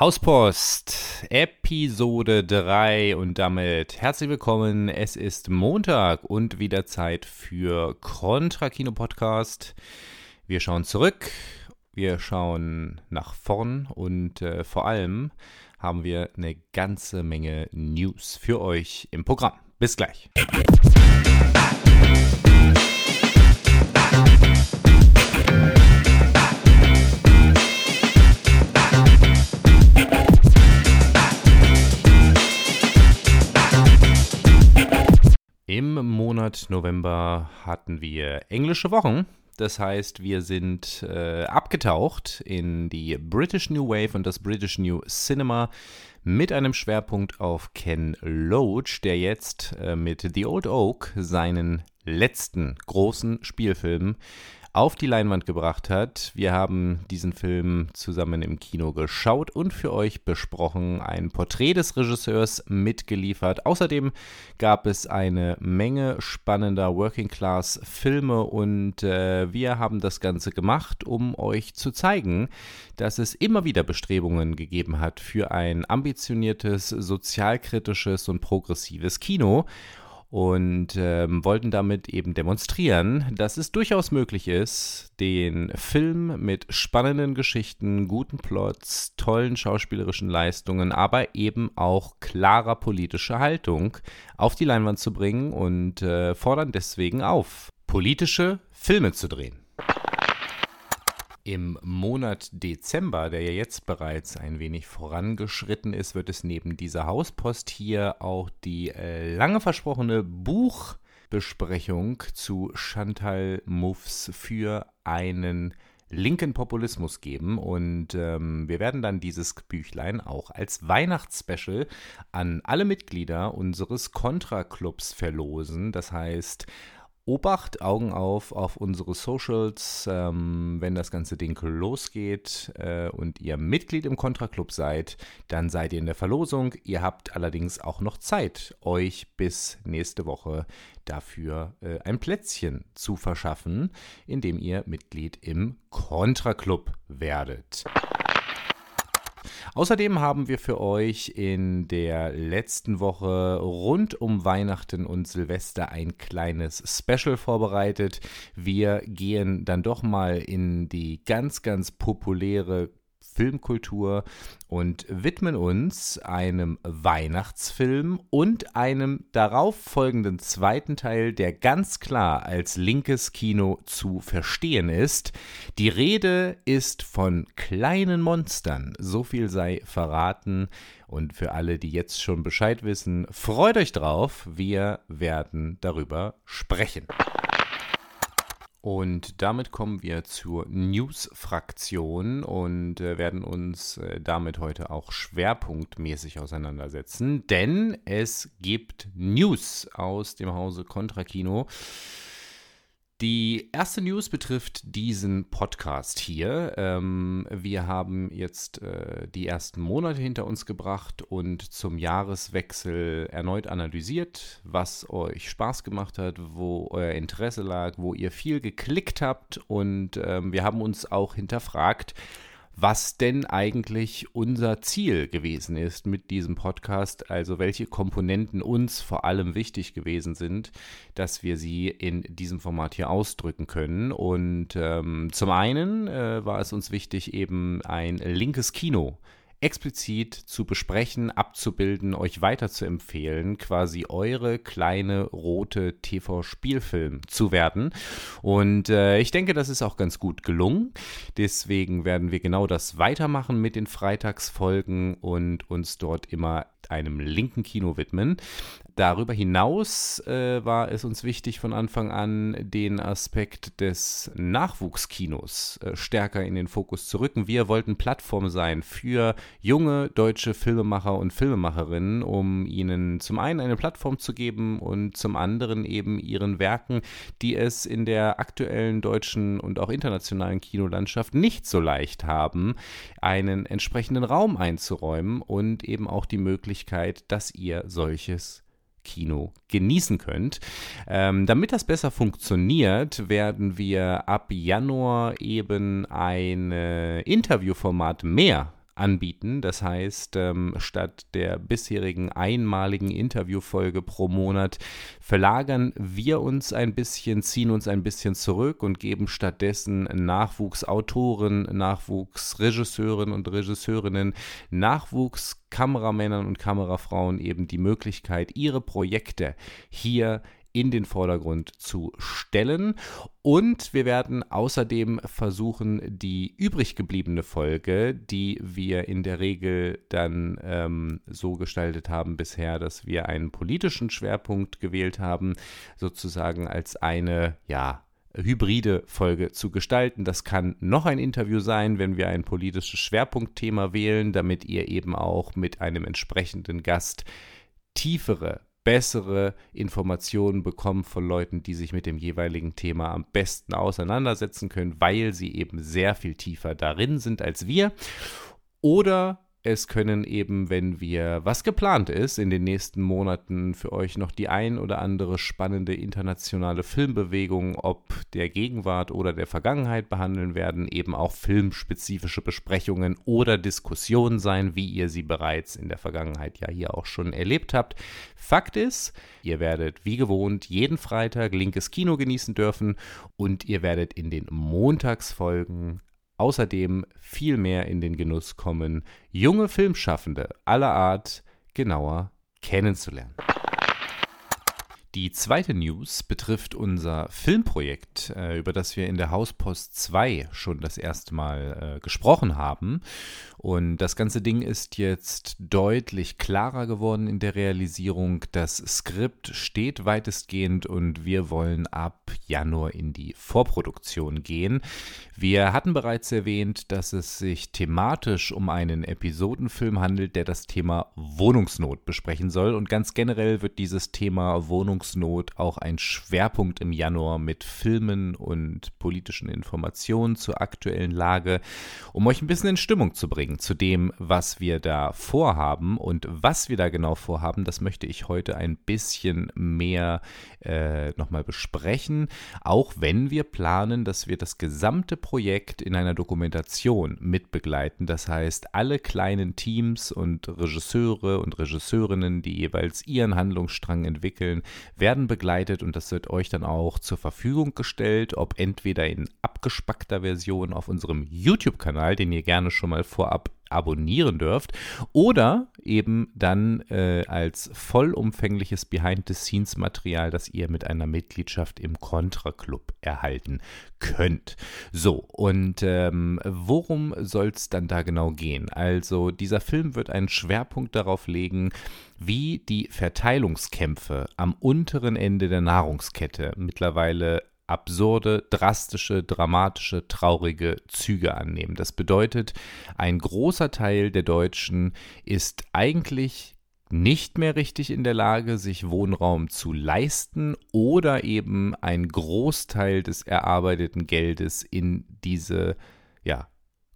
Hauspost, Episode 3 und damit herzlich willkommen. Es ist Montag und wieder Zeit für Contra Kino Podcast. Wir schauen zurück, wir schauen nach vorn und äh, vor allem haben wir eine ganze Menge News für euch im Programm. Bis gleich. Monat November hatten wir englische Wochen. Das heißt, wir sind äh, abgetaucht in die British New Wave und das British New Cinema mit einem Schwerpunkt auf Ken Loach, der jetzt äh, mit The Old Oak seinen letzten großen Spielfilm auf die Leinwand gebracht hat. Wir haben diesen Film zusammen im Kino geschaut und für euch besprochen, ein Porträt des Regisseurs mitgeliefert. Außerdem gab es eine Menge spannender Working-Class-Filme und äh, wir haben das Ganze gemacht, um euch zu zeigen, dass es immer wieder Bestrebungen gegeben hat für ein ambitioniertes, sozialkritisches und progressives Kino und ähm, wollten damit eben demonstrieren, dass es durchaus möglich ist, den Film mit spannenden Geschichten, guten Plots, tollen schauspielerischen Leistungen, aber eben auch klarer politischer Haltung auf die Leinwand zu bringen und äh, fordern deswegen auf, politische Filme zu drehen. Im Monat Dezember, der ja jetzt bereits ein wenig vorangeschritten ist, wird es neben dieser Hauspost hier auch die äh, lange versprochene Buchbesprechung zu Chantal Moufs für einen linken Populismus geben. Und ähm, wir werden dann dieses Büchlein auch als Weihnachtsspecial an alle Mitglieder unseres Contra-Clubs verlosen. Das heißt, Obacht, Augen auf auf unsere Socials, ähm, wenn das ganze Ding losgeht äh, und ihr Mitglied im Contra Club seid, dann seid ihr in der Verlosung. Ihr habt allerdings auch noch Zeit, euch bis nächste Woche dafür äh, ein Plätzchen zu verschaffen, indem ihr Mitglied im Contra Club werdet. Außerdem haben wir für euch in der letzten Woche rund um Weihnachten und Silvester ein kleines Special vorbereitet. Wir gehen dann doch mal in die ganz, ganz populäre Filmkultur und widmen uns einem Weihnachtsfilm und einem darauf folgenden zweiten Teil, der ganz klar als linkes Kino zu verstehen ist. Die Rede ist von kleinen Monstern, so viel sei verraten. Und für alle, die jetzt schon Bescheid wissen, freut euch drauf, wir werden darüber sprechen. Und damit kommen wir zur News-Fraktion und äh, werden uns äh, damit heute auch schwerpunktmäßig auseinandersetzen, denn es gibt News aus dem Hause Contra Kino. Die erste News betrifft diesen Podcast hier. Ähm, wir haben jetzt äh, die ersten Monate hinter uns gebracht und zum Jahreswechsel erneut analysiert, was euch Spaß gemacht hat, wo euer Interesse lag, wo ihr viel geklickt habt und ähm, wir haben uns auch hinterfragt, was denn eigentlich unser Ziel gewesen ist mit diesem Podcast, also welche Komponenten uns vor allem wichtig gewesen sind, dass wir sie in diesem Format hier ausdrücken können. Und ähm, zum einen äh, war es uns wichtig, eben ein linkes Kino explizit zu besprechen, abzubilden, euch weiterzuempfehlen, quasi eure kleine rote TV-Spielfilm zu werden. Und äh, ich denke, das ist auch ganz gut gelungen. Deswegen werden wir genau das weitermachen mit den Freitagsfolgen und uns dort immer einem linken Kino widmen. Darüber hinaus äh, war es uns wichtig, von Anfang an den Aspekt des Nachwuchskinos äh, stärker in den Fokus zu rücken. Wir wollten Plattform sein für junge deutsche Filmemacher und Filmemacherinnen, um ihnen zum einen eine Plattform zu geben und zum anderen eben ihren Werken, die es in der aktuellen deutschen und auch internationalen Kinolandschaft nicht so leicht haben, einen entsprechenden Raum einzuräumen und eben auch die Möglichkeit, dass ihr solches Kino genießen könnt. Ähm, damit das besser funktioniert, werden wir ab Januar eben ein Interviewformat mehr anbieten. Das heißt, ähm, statt der bisherigen einmaligen Interviewfolge pro Monat verlagern wir uns ein bisschen, ziehen uns ein bisschen zurück und geben stattdessen Nachwuchsautoren, Nachwuchsregisseuren und Regisseurinnen, Nachwuchskameramännern und Kamerafrauen eben die Möglichkeit, ihre Projekte hier in den Vordergrund zu stellen. Und wir werden außerdem versuchen, die übrig gebliebene Folge, die wir in der Regel dann ähm, so gestaltet haben bisher, dass wir einen politischen Schwerpunkt gewählt haben, sozusagen als eine, ja, hybride Folge zu gestalten. Das kann noch ein Interview sein, wenn wir ein politisches Schwerpunktthema wählen, damit ihr eben auch mit einem entsprechenden Gast tiefere bessere Informationen bekommen von Leuten, die sich mit dem jeweiligen Thema am besten auseinandersetzen können, weil sie eben sehr viel tiefer darin sind als wir. Oder es können eben, wenn wir, was geplant ist, in den nächsten Monaten für euch noch die ein oder andere spannende internationale Filmbewegung, ob der Gegenwart oder der Vergangenheit behandeln werden, eben auch filmspezifische Besprechungen oder Diskussionen sein, wie ihr sie bereits in der Vergangenheit ja hier auch schon erlebt habt. Fakt ist, ihr werdet wie gewohnt jeden Freitag linkes Kino genießen dürfen und ihr werdet in den Montagsfolgen außerdem viel mehr in den Genuss kommen, junge Filmschaffende aller Art genauer kennenzulernen. Die zweite News betrifft unser Filmprojekt, äh, über das wir in der Hauspost 2 schon das erste Mal äh, gesprochen haben. Und das ganze Ding ist jetzt deutlich klarer geworden in der Realisierung. Das Skript steht weitestgehend und wir wollen ab Januar in die Vorproduktion gehen. Wir hatten bereits erwähnt, dass es sich thematisch um einen Episodenfilm handelt, der das Thema Wohnungsnot besprechen soll. Und ganz generell wird dieses Thema Wohnungsnot Wohnungsnot auch ein Schwerpunkt im Januar mit Filmen und politischen Informationen zur aktuellen Lage, um euch ein bisschen in Stimmung zu bringen zu dem, was wir da vorhaben und was wir da genau vorhaben. Das möchte ich heute ein bisschen mehr äh, nochmal besprechen, auch wenn wir planen, dass wir das gesamte Projekt in einer Dokumentation mitbegleiten. Das heißt, alle kleinen Teams und Regisseure und Regisseurinnen, die jeweils ihren Handlungsstrang entwickeln, werden begleitet und das wird euch dann auch zur Verfügung gestellt, ob entweder in abgespackter Version auf unserem YouTube-Kanal, den ihr gerne schon mal vorab abonnieren dürft oder eben dann äh, als vollumfängliches Behind-the-Scenes-Material, das ihr mit einer Mitgliedschaft im Contra Club erhalten könnt. So, und ähm, worum soll es dann da genau gehen? Also dieser Film wird einen Schwerpunkt darauf legen, wie die Verteilungskämpfe am unteren Ende der Nahrungskette mittlerweile absurde, drastische, dramatische, traurige Züge annehmen. Das bedeutet, ein großer Teil der Deutschen ist eigentlich nicht mehr richtig in der Lage, sich Wohnraum zu leisten oder eben ein Großteil des erarbeiteten Geldes in diese ja,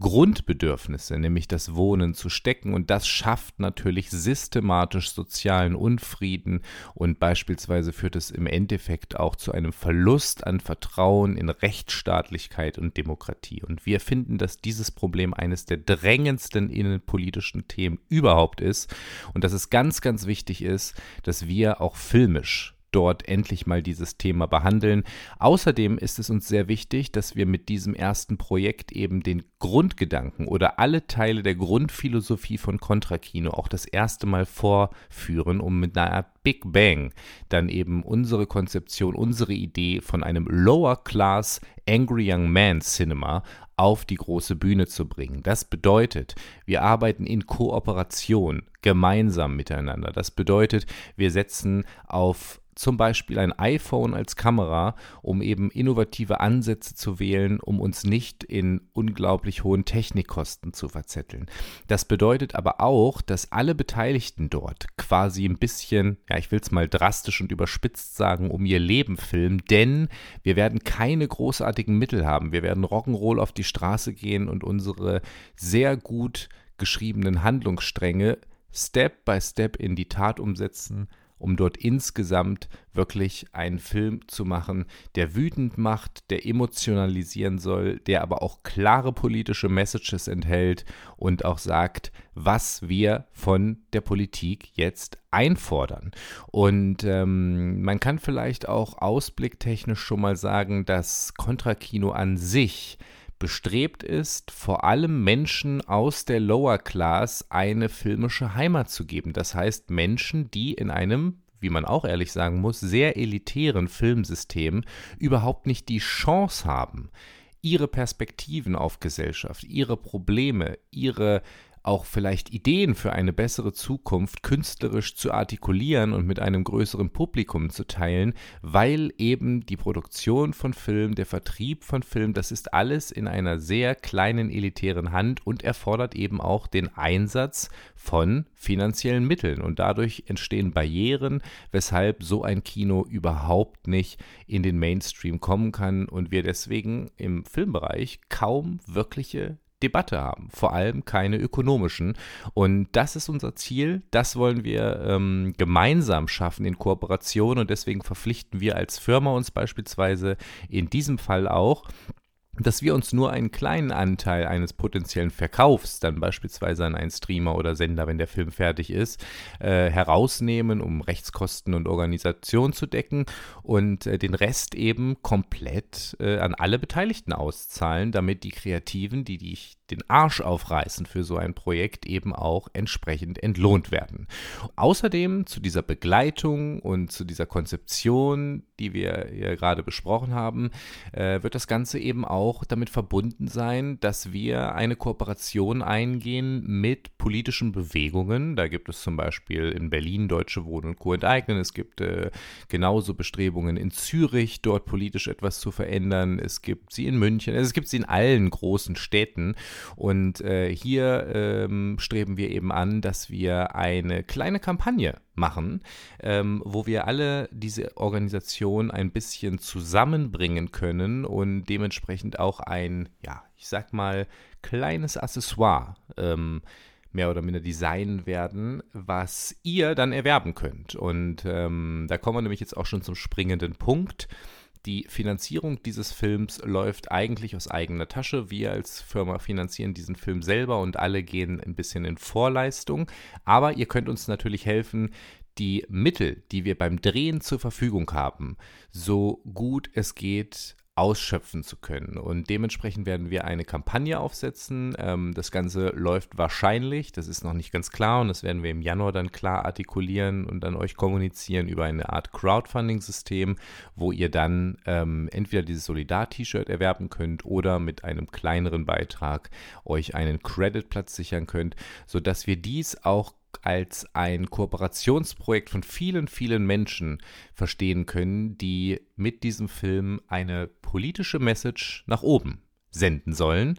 Grundbedürfnisse, nämlich das Wohnen, zu stecken. Und das schafft natürlich systematisch sozialen Unfrieden und beispielsweise führt es im Endeffekt auch zu einem Verlust an Vertrauen in Rechtsstaatlichkeit und Demokratie. Und wir finden, dass dieses Problem eines der drängendsten innenpolitischen Themen überhaupt ist und dass es ganz, ganz wichtig ist, dass wir auch filmisch dort endlich mal dieses Thema behandeln. Außerdem ist es uns sehr wichtig, dass wir mit diesem ersten Projekt eben den Grundgedanken oder alle Teile der Grundphilosophie von Kontrakino auch das erste Mal vorführen, um mit einer Art Big Bang dann eben unsere Konzeption, unsere Idee von einem Lower Class Angry Young Man Cinema auf die große Bühne zu bringen. Das bedeutet, wir arbeiten in Kooperation, gemeinsam miteinander. Das bedeutet, wir setzen auf zum Beispiel ein iPhone als Kamera, um eben innovative Ansätze zu wählen, um uns nicht in unglaublich hohen Technikkosten zu verzetteln. Das bedeutet aber auch, dass alle Beteiligten dort quasi ein bisschen, ja, ich will es mal drastisch und überspitzt sagen, um ihr Leben filmen, denn wir werden keine großartigen Mittel haben. Wir werden Rock'n'Roll auf die Straße gehen und unsere sehr gut geschriebenen Handlungsstränge Step by Step in die Tat umsetzen um dort insgesamt wirklich einen Film zu machen, der wütend macht, der emotionalisieren soll, der aber auch klare politische Messages enthält und auch sagt, was wir von der Politik jetzt einfordern. Und ähm, man kann vielleicht auch ausblicktechnisch schon mal sagen, dass Kontrakino an sich bestrebt ist, vor allem Menschen aus der Lower Class eine filmische Heimat zu geben. Das heißt Menschen, die in einem wie man auch ehrlich sagen muss, sehr elitären Filmsystem überhaupt nicht die Chance haben, ihre Perspektiven auf Gesellschaft, ihre Probleme, ihre auch vielleicht Ideen für eine bessere Zukunft künstlerisch zu artikulieren und mit einem größeren Publikum zu teilen, weil eben die Produktion von Film, der Vertrieb von Film, das ist alles in einer sehr kleinen elitären Hand und erfordert eben auch den Einsatz von finanziellen Mitteln. Und dadurch entstehen Barrieren, weshalb so ein Kino überhaupt nicht in den Mainstream kommen kann und wir deswegen im Filmbereich kaum wirkliche Debatte haben, vor allem keine ökonomischen. Und das ist unser Ziel, das wollen wir ähm, gemeinsam schaffen in Kooperation und deswegen verpflichten wir als Firma uns beispielsweise in diesem Fall auch, dass wir uns nur einen kleinen Anteil eines potenziellen Verkaufs, dann beispielsweise an einen Streamer oder Sender, wenn der Film fertig ist, äh, herausnehmen, um Rechtskosten und Organisation zu decken und äh, den Rest eben komplett äh, an alle Beteiligten auszahlen, damit die Kreativen, die, die den Arsch aufreißen für so ein Projekt, eben auch entsprechend entlohnt werden. Außerdem zu dieser Begleitung und zu dieser Konzeption, die wir hier gerade besprochen haben, äh, wird das Ganze eben auch damit verbunden sein, dass wir eine Kooperation eingehen mit politischen Bewegungen. Da gibt es zum Beispiel in Berlin Deutsche Wohnen und Co. enteignen. Es gibt äh, genauso Bestrebungen in Zürich, dort politisch etwas zu verändern. Es gibt sie in München. Also es gibt sie in allen großen Städten. Und äh, hier ähm, streben wir eben an, dass wir eine kleine Kampagne machen, ähm, wo wir alle diese Organisation ein bisschen zusammenbringen können und dementsprechend auch ein, ja, ich sag mal, kleines Accessoire ähm, mehr oder minder designen werden, was ihr dann erwerben könnt. Und ähm, da kommen wir nämlich jetzt auch schon zum springenden Punkt. Die Finanzierung dieses Films läuft eigentlich aus eigener Tasche. Wir als Firma finanzieren diesen Film selber und alle gehen ein bisschen in Vorleistung. Aber ihr könnt uns natürlich helfen, die Mittel, die wir beim Drehen zur Verfügung haben, so gut es geht ausschöpfen zu können. Und dementsprechend werden wir eine Kampagne aufsetzen. Ähm, das Ganze läuft wahrscheinlich, das ist noch nicht ganz klar und das werden wir im Januar dann klar artikulieren und an euch kommunizieren über eine Art Crowdfunding-System, wo ihr dann ähm, entweder dieses Solidar-T-Shirt erwerben könnt oder mit einem kleineren Beitrag euch einen Creditplatz sichern könnt, sodass wir dies auch als ein Kooperationsprojekt von vielen, vielen Menschen verstehen können, die mit diesem Film eine politische Message nach oben senden sollen.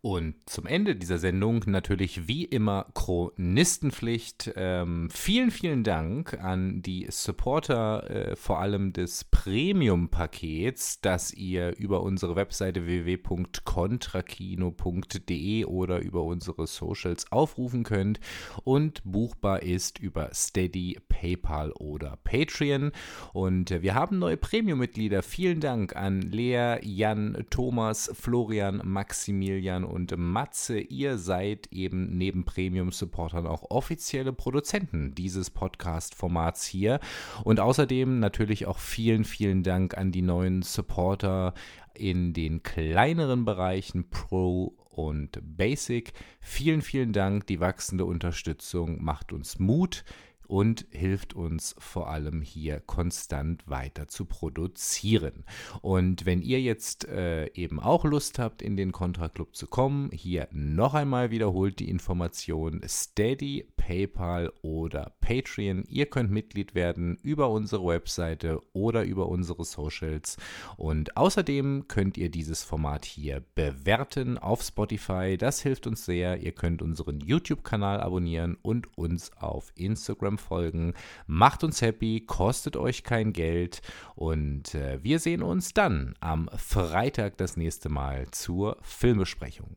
Und zum Ende dieser Sendung natürlich wie immer Chronistenpflicht. Ähm, vielen, vielen Dank an die Supporter, äh, vor allem des Premium-Pakets, das ihr über unsere Webseite www.contrakino.de oder über unsere Socials aufrufen könnt und buchbar ist über Steady, PayPal oder Patreon. Und wir haben neue Premium-Mitglieder. Vielen Dank an Lea, Jan, Thomas, Florian, Maximilian und Matze, ihr seid eben neben Premium-Supportern auch offizielle Produzenten dieses Podcast-Formats hier. Und außerdem natürlich auch vielen, vielen Dank an die neuen Supporter in den kleineren Bereichen Pro und Basic. Vielen, vielen Dank. Die wachsende Unterstützung macht uns Mut und hilft uns vor allem hier konstant weiter zu produzieren. Und wenn ihr jetzt äh, eben auch Lust habt, in den Contra Club zu kommen, hier noch einmal wiederholt die Information Steady, PayPal oder Patreon. Ihr könnt Mitglied werden über unsere Webseite oder über unsere Socials. Und außerdem könnt ihr dieses Format hier bewerten auf Spotify. Das hilft uns sehr. Ihr könnt unseren YouTube-Kanal abonnieren und uns auf Instagram Folgen. Macht uns happy, kostet euch kein Geld und äh, wir sehen uns dann am Freitag das nächste Mal zur Filmbesprechung.